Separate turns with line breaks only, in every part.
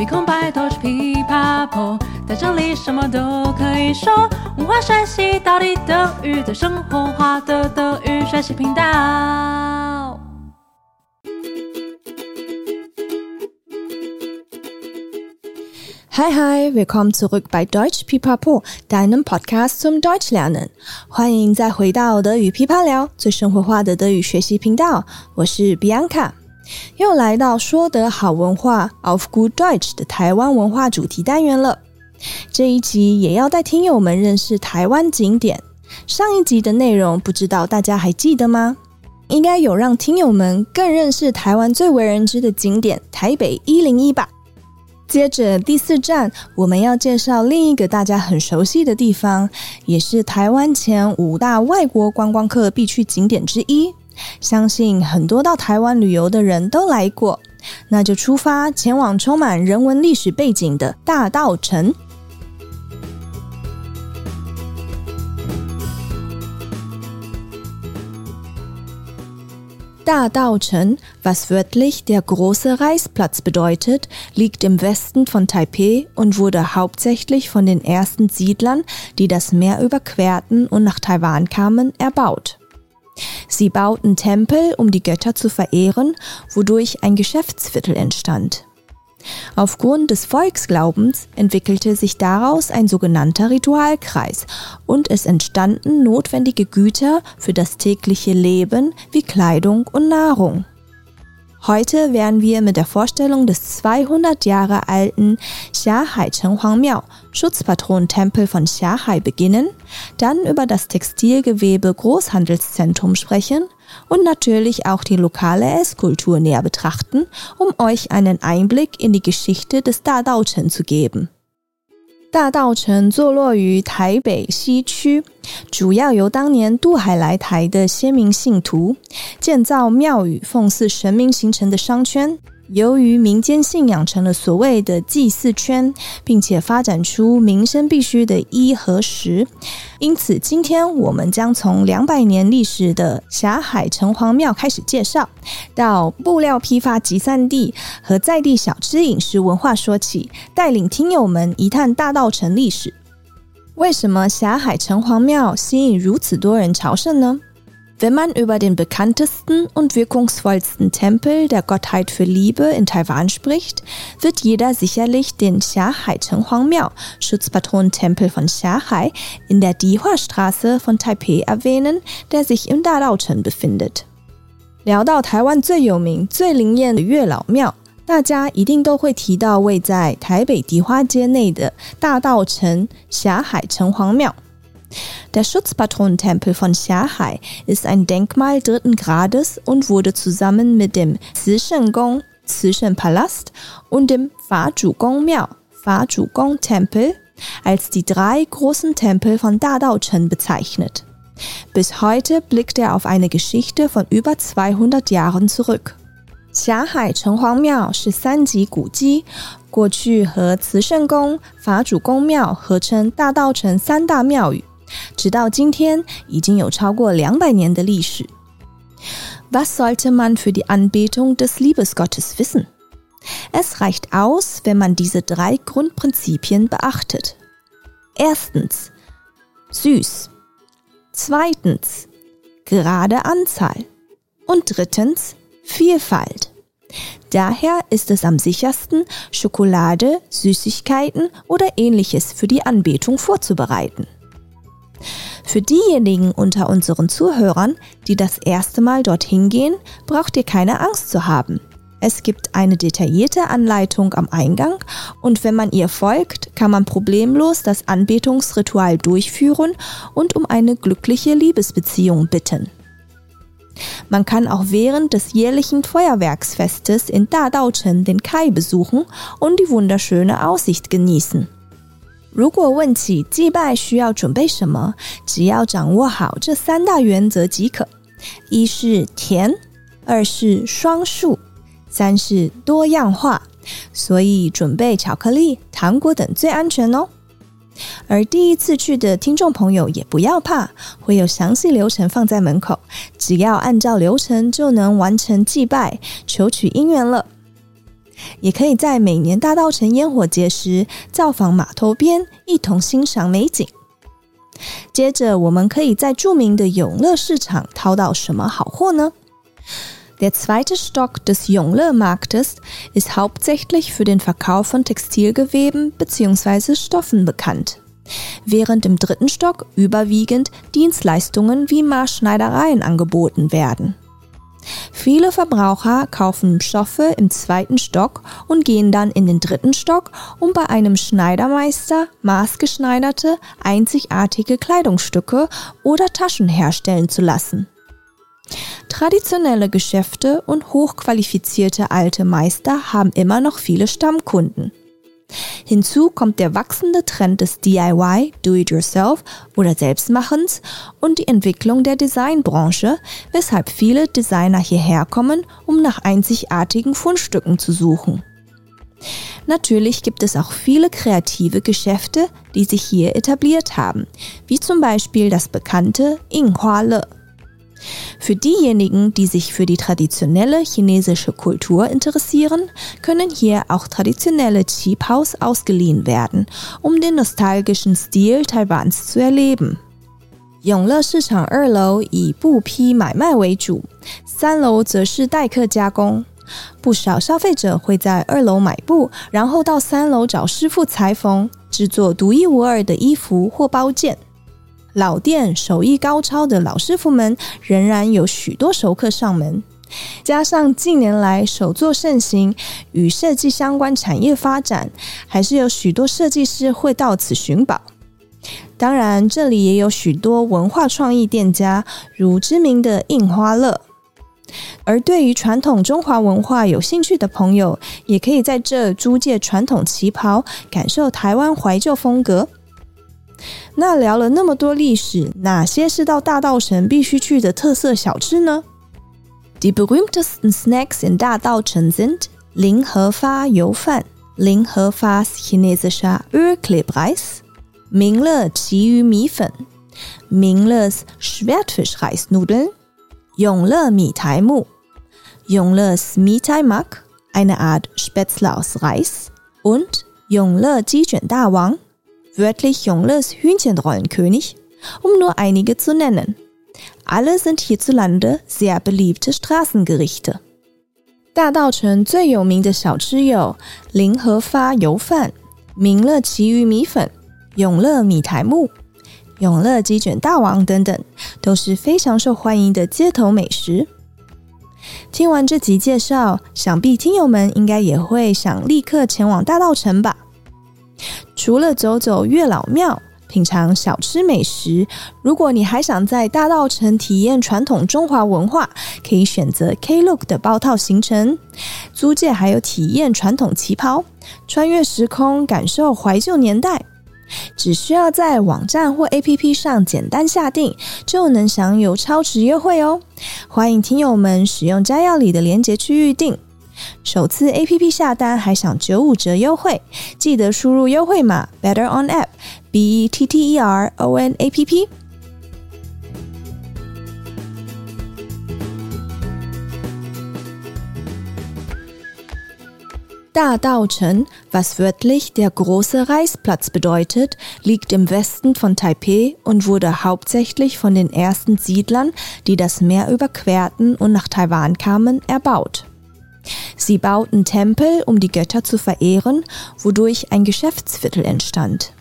没空拜托去噼啪破，在这里什么都可以说。文化学习到底等于在生活化的德语学习频道。
Hi, hi, willkommen zurück bei Deutsch Pipapo, deinem Podcast zum Deutschlernen. 欢迎再回到德语噼啪聊，最生活化的德语学习频道。我是 Bianca，又来到说得好文化 of Good Deutsch 的台湾文化主题单元了。这一集也要带听友们认识台湾景点。上一集的内容，不知道大家还记得吗？应该有让听友们更认识台湾最为人知的景点台北一零一吧。接着第四站，我们要介绍另一个大家很熟悉的地方，也是台湾前五大外国观光客必去景点之一。相信很多到台湾旅游的人都来过，那就出发前往充满人文历史背景的大稻城。Dadao-chen, was wörtlich der große Reisplatz bedeutet, liegt im Westen von Taipeh und wurde hauptsächlich von den ersten Siedlern, die das Meer überquerten und nach Taiwan kamen, erbaut. Sie bauten Tempel, um die Götter zu verehren, wodurch ein Geschäftsviertel entstand. Aufgrund des Volksglaubens entwickelte sich daraus ein sogenannter Ritualkreis und es entstanden notwendige Güter für das tägliche Leben wie Kleidung und Nahrung. Heute werden wir mit der Vorstellung des 200 Jahre alten Xiahai Chenhuang Miao, Schutzpatronentempel von Xiahai beginnen, dann über das Textilgewebe Großhandelszentrum sprechen und natürlich auch die lokale Esskultur näher betrachten, um euch einen Einblick in die Geschichte des Dadao-Chen zu geben. 大道城坐落于台北西区，主要由当年渡海来台的先民信徒建造庙宇，奉祀神明形成的商圈。由于民间信仰成了所谓的祭祀圈，并且发展出民生必须的衣和食，因此今天我们将从两百年历史的霞海城隍庙开始介绍，到布料批发集散地和在地小吃饮食文化说起，带领听友们一探大道城历史。为什么霞海城隍庙吸引如此多人朝圣呢 ？Wenn man über den bekanntesten und wirkungsvollsten Tempel der Gottheit für Liebe in Taiwan spricht, wird jeder sicherlich den Xiahai Chenhuang Miao, Schutzpatronentempel von Xiahai, in der Dihua-Straße von Taipei erwähnen, der sich im Dadao-Chen befindet. 聊到台湾最有名、最灵验的月老庙，大家一定都会提到位在台北迪花街内的大道城霞海城隍庙。 der Schutzpatronentempel von Xiahai ist ein Denkmal dritten Grades und wurde zusammen mit dem Zishen-Gong, Zishen-Palast und dem Fa-Zhu-Gong Miao, Fa-Zhu-Gong-Tempel als die drei großen Tempel von Dadao-Chen bezeichnet. Bis heute blickt er auf eine Geschichte von über 200 Jahren zurück. 霞海城隍庙是三级古迹，过去和慈圣宫、法主公庙合称大道城三大庙宇。 直到今天，已经有超过两百年的历史。Was sollte man für die Anbetung des Liebesgottes wissen? Es reicht aus, wenn man diese drei Grundprinzipien beachtet. Erstens süß. Zweitens gerade Anzahl. Und drittens Vielfalt. Daher ist es am sichersten, Schokolade, Süßigkeiten oder ähnliches für die Anbetung vorzubereiten. Für diejenigen unter unseren Zuhörern, die das erste Mal dorthin gehen, braucht ihr keine Angst zu haben. Es gibt eine detaillierte Anleitung am Eingang und wenn man ihr folgt, kann man problemlos das Anbetungsritual durchführen und um eine glückliche Liebesbeziehung bitten. Man kann auch während des jährlichen Feuerwerksfestes in Dadao-chen den Kai besuchen und die wunderschöne Aussicht genießen. 如果问起祭拜需要准备什么，只要掌握好这三大原则即可：一是甜，二是双数，三是多样化。所以准备巧克力、糖果等最安全哦。而第一次去的听众朋友也不要怕，会有详细流程放在门口，只要按照流程就能完成祭拜，求取姻缘了。也可以在每年大稻城烟火节时造访码头边，一同欣赏美景。接着，我们可以在着名的永乐市场淘到什么好货呢？Der zweite Stock des Jungler-Marktes ist hauptsächlich für den Verkauf von Textilgeweben bzw. Stoffen bekannt, während im dritten Stock überwiegend Dienstleistungen wie Maßschneidereien angeboten werden. Viele Verbraucher kaufen Stoffe im zweiten Stock und gehen dann in den dritten Stock, um bei einem Schneidermeister maßgeschneiderte, einzigartige Kleidungsstücke oder Taschen herstellen zu lassen. Traditionelle Geschäfte und hochqualifizierte alte Meister haben immer noch viele Stammkunden. Hinzu kommt der wachsende Trend des DIY, Do-it-yourself oder Selbstmachens und die Entwicklung der Designbranche, weshalb viele Designer hierher kommen, um nach einzigartigen Fundstücken zu suchen. Natürlich gibt es auch viele kreative Geschäfte, die sich hier etabliert haben, wie zum Beispiel das bekannte Inghua Le. Für diejenigen, die sich für die traditionelle chinesische Kultur interessieren, können hier auch traditionelle Qiphaos ausgeliehen werden, um den nostalgischen Stil Taiwans zu erleben. 永乐市场二楼以布匹买卖为主，三楼则是待客加工。不少消费者会在二楼买布，然后到三楼找师傅裁缝，制作独一无二的衣服或包件。 老店手艺高超的老师傅们仍然有许多熟客上门，加上近年来手作盛行，与设计相关产业发展，还是有许多设计师会到此寻宝。当然，这里也有许多文化创意店家，如知名的印花乐。而对于传统中华文化有兴趣的朋友，也可以在这租借传统旗袍，感受台湾怀旧风格。那聊了那么多历史，哪些是到大稻城必须去的特色小吃呢？Die berühmtesten Snacks in 大稻城 sind 零和发油饭、零和发 chinesischer Ölklebreis、明乐旗鱼米粉、明乐 Schwertfischreisnudeln、永乐米苔木、永乐 Mitaimak, eine Art Spätzle aus Reis und 永乐鸡卷大王。 Wörtlich Jongles Hühnchenrollenkönig, um nur einige zu nennen. Alle sind hierzulande sehr beliebte Straßengerichte. 大稻城最有名的小吃有零和发油饭、明乐旗鱼米粉、永乐米苔木、永乐鸡卷大王等等，都是非常受欢迎的街头美食。听完这集介绍，想必听友们应该也会想立刻前往大稻城吧。除了走走月老庙、品尝小吃美食，如果你还想在大稻城体验传统中华文化，可以选择 Klook 的包套行程，租借还有体验传统旗袍，穿越时空，感受怀旧年代。只需要在网站或 APP 上简单下定，就能享有超值优惠哦！欢迎听友们使用摘要里的链接去预定。首次 A P P 下单还享九五折优惠，记得输入优惠码 Better on App B E T T E R O N A P P。大稻城，was wörtlich der große Reisplatz bedeutet, liegt im Westen von Taipeh und wurde hauptsächlich von den ersten Siedlern, die das Meer überquerten und nach Taiwan kamen, erbaut. Sie bauten Tempel, um die Götter zu verehren, wodurch ein Geschäftsviertel entstand.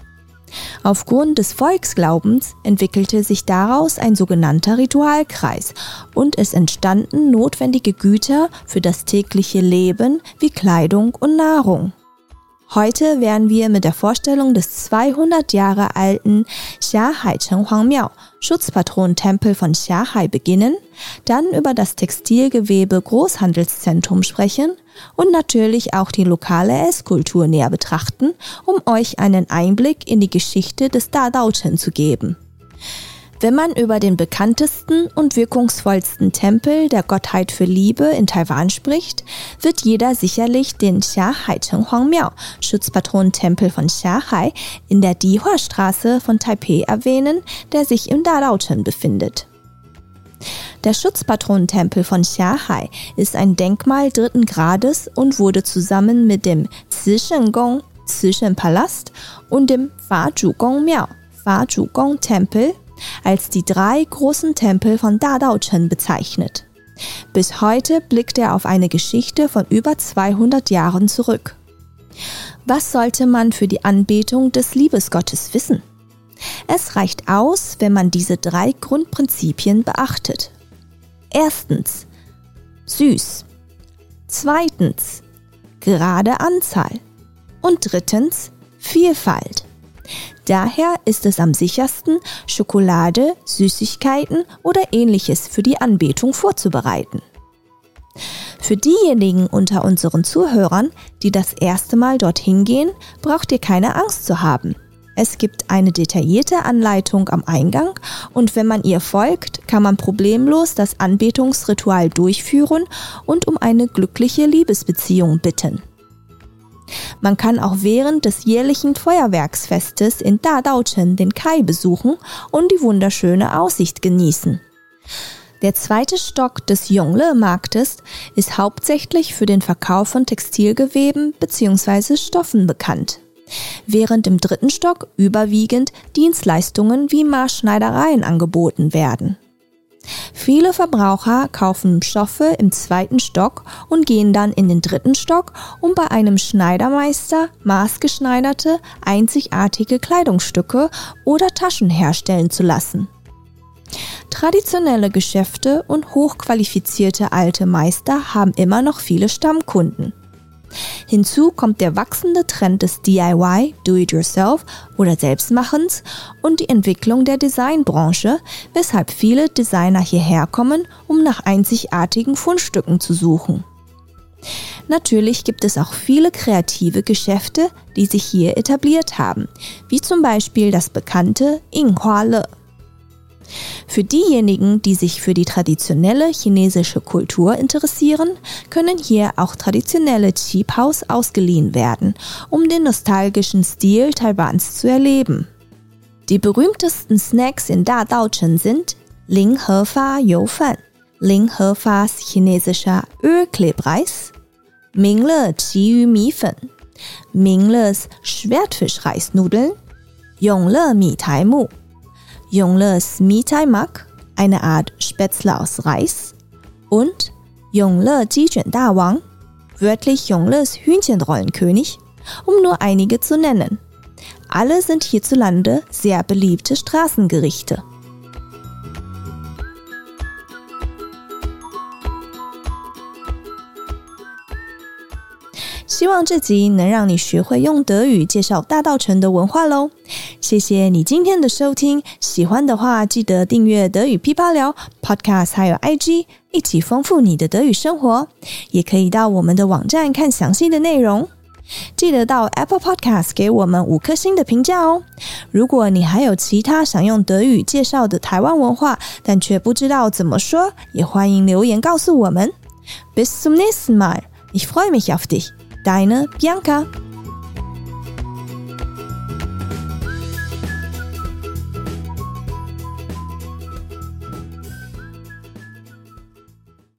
Aufgrund des Volksglaubens entwickelte sich daraus ein sogenannter Ritualkreis und es entstanden notwendige Güter für das tägliche Leben wie Kleidung und Nahrung. Heute werden wir mit der Vorstellung des 200 Jahre alten Xiahai Chenhuang Miao, Schutzpatronentempel von Xiahai beginnen, dann über das Textilgewebe Großhandelszentrum sprechen und natürlich auch die lokale Esskultur näher betrachten, um euch einen Einblick in die Geschichte des Dadaochen zu geben. Wenn man über den bekanntesten und wirkungsvollsten Tempel der Gottheit für Liebe in Taiwan spricht, wird jeder sicherlich den Xiahai Chenhuang Miao, Schutzpatronentempel von Xiahai, in der Dihua Straße von Taipei erwähnen, der sich im Dadaochen befindet. Der Schutzpatronentempel von Xiahai ist ein Denkmal dritten Grades und wurde zusammen mit dem Cishengong, Palast und dem Fa Miao, Fa Tempel als die drei großen Tempel von Dadaochen bezeichnet. Bis heute blickt er auf eine Geschichte von über 200 Jahren zurück. Was sollte man für die Anbetung des Liebesgottes wissen? Es reicht aus, wenn man diese drei Grundprinzipien beachtet. Erstens süß. Zweitens gerade Anzahl. Und drittens Vielfalt. Daher ist es am sichersten, Schokolade, Süßigkeiten oder ähnliches für die Anbetung vorzubereiten. Für diejenigen unter unseren Zuhörern, die das erste Mal dorthin gehen, braucht ihr keine Angst zu haben. Es gibt eine detaillierte Anleitung am Eingang und wenn man ihr folgt, kann man problemlos das Anbetungsritual durchführen und um eine glückliche Liebesbeziehung bitten. Man kann auch während des jährlichen Feuerwerksfestes in Dadaochen den Kai besuchen und die wunderschöne Aussicht genießen. Der zweite Stock des Yongle-Marktes ist hauptsächlich für den Verkauf von Textilgeweben bzw. Stoffen bekannt während im dritten Stock überwiegend Dienstleistungen wie Maßschneidereien angeboten werden. Viele Verbraucher kaufen Stoffe im zweiten Stock und gehen dann in den dritten Stock, um bei einem Schneidermeister maßgeschneiderte, einzigartige Kleidungsstücke oder Taschen herstellen zu lassen. Traditionelle Geschäfte und hochqualifizierte alte Meister haben immer noch viele Stammkunden. Hinzu kommt der wachsende Trend des DIY, Do-it-yourself oder Selbstmachens und die Entwicklung der Designbranche, weshalb viele Designer hierher kommen, um nach einzigartigen Fundstücken zu suchen. Natürlich gibt es auch viele kreative Geschäfte, die sich hier etabliert haben, wie zum Beispiel das bekannte Inghua Le. Für diejenigen, die sich für die traditionelle chinesische Kultur interessieren, können hier auch traditionelle Qiphaus ausgeliehen werden, um den nostalgischen Stil Taiwans zu erleben. Die berühmtesten Snacks in Da Daochen sind Ling Hefa You Fan, Ling Hefas chinesischer Ölklebreis, Mingle Qiyu Mifen, Mingles Schwertfischreisnudeln, Yongle Mi Tai Mu, Yongles Mitai Mak, eine Art Spätzle aus Reis, und Yongle Jijuan Da Wang, wörtlich Yongles Hühnchenrollenkönig, um nur einige zu nennen. Alle sind hierzulande sehr beliebte Straßengerichte. 希望这集能让你学会用德语介绍大道城的文化喽！ 谢谢你今天的收听，喜欢的话记得订阅德语噼啪聊 Podcast，还有 IG，一起丰富你的德语生活。也可以到我们的网站看详细的内容。记得到 Apple Podcast 给我们五颗星的评价哦！如果你还有其他想用德语介绍的台湾文化，但却不知道怎么说，也欢迎留言告诉我们。Bis zum nächsten Mal，ich freue mich auf dich。Deine Bianca.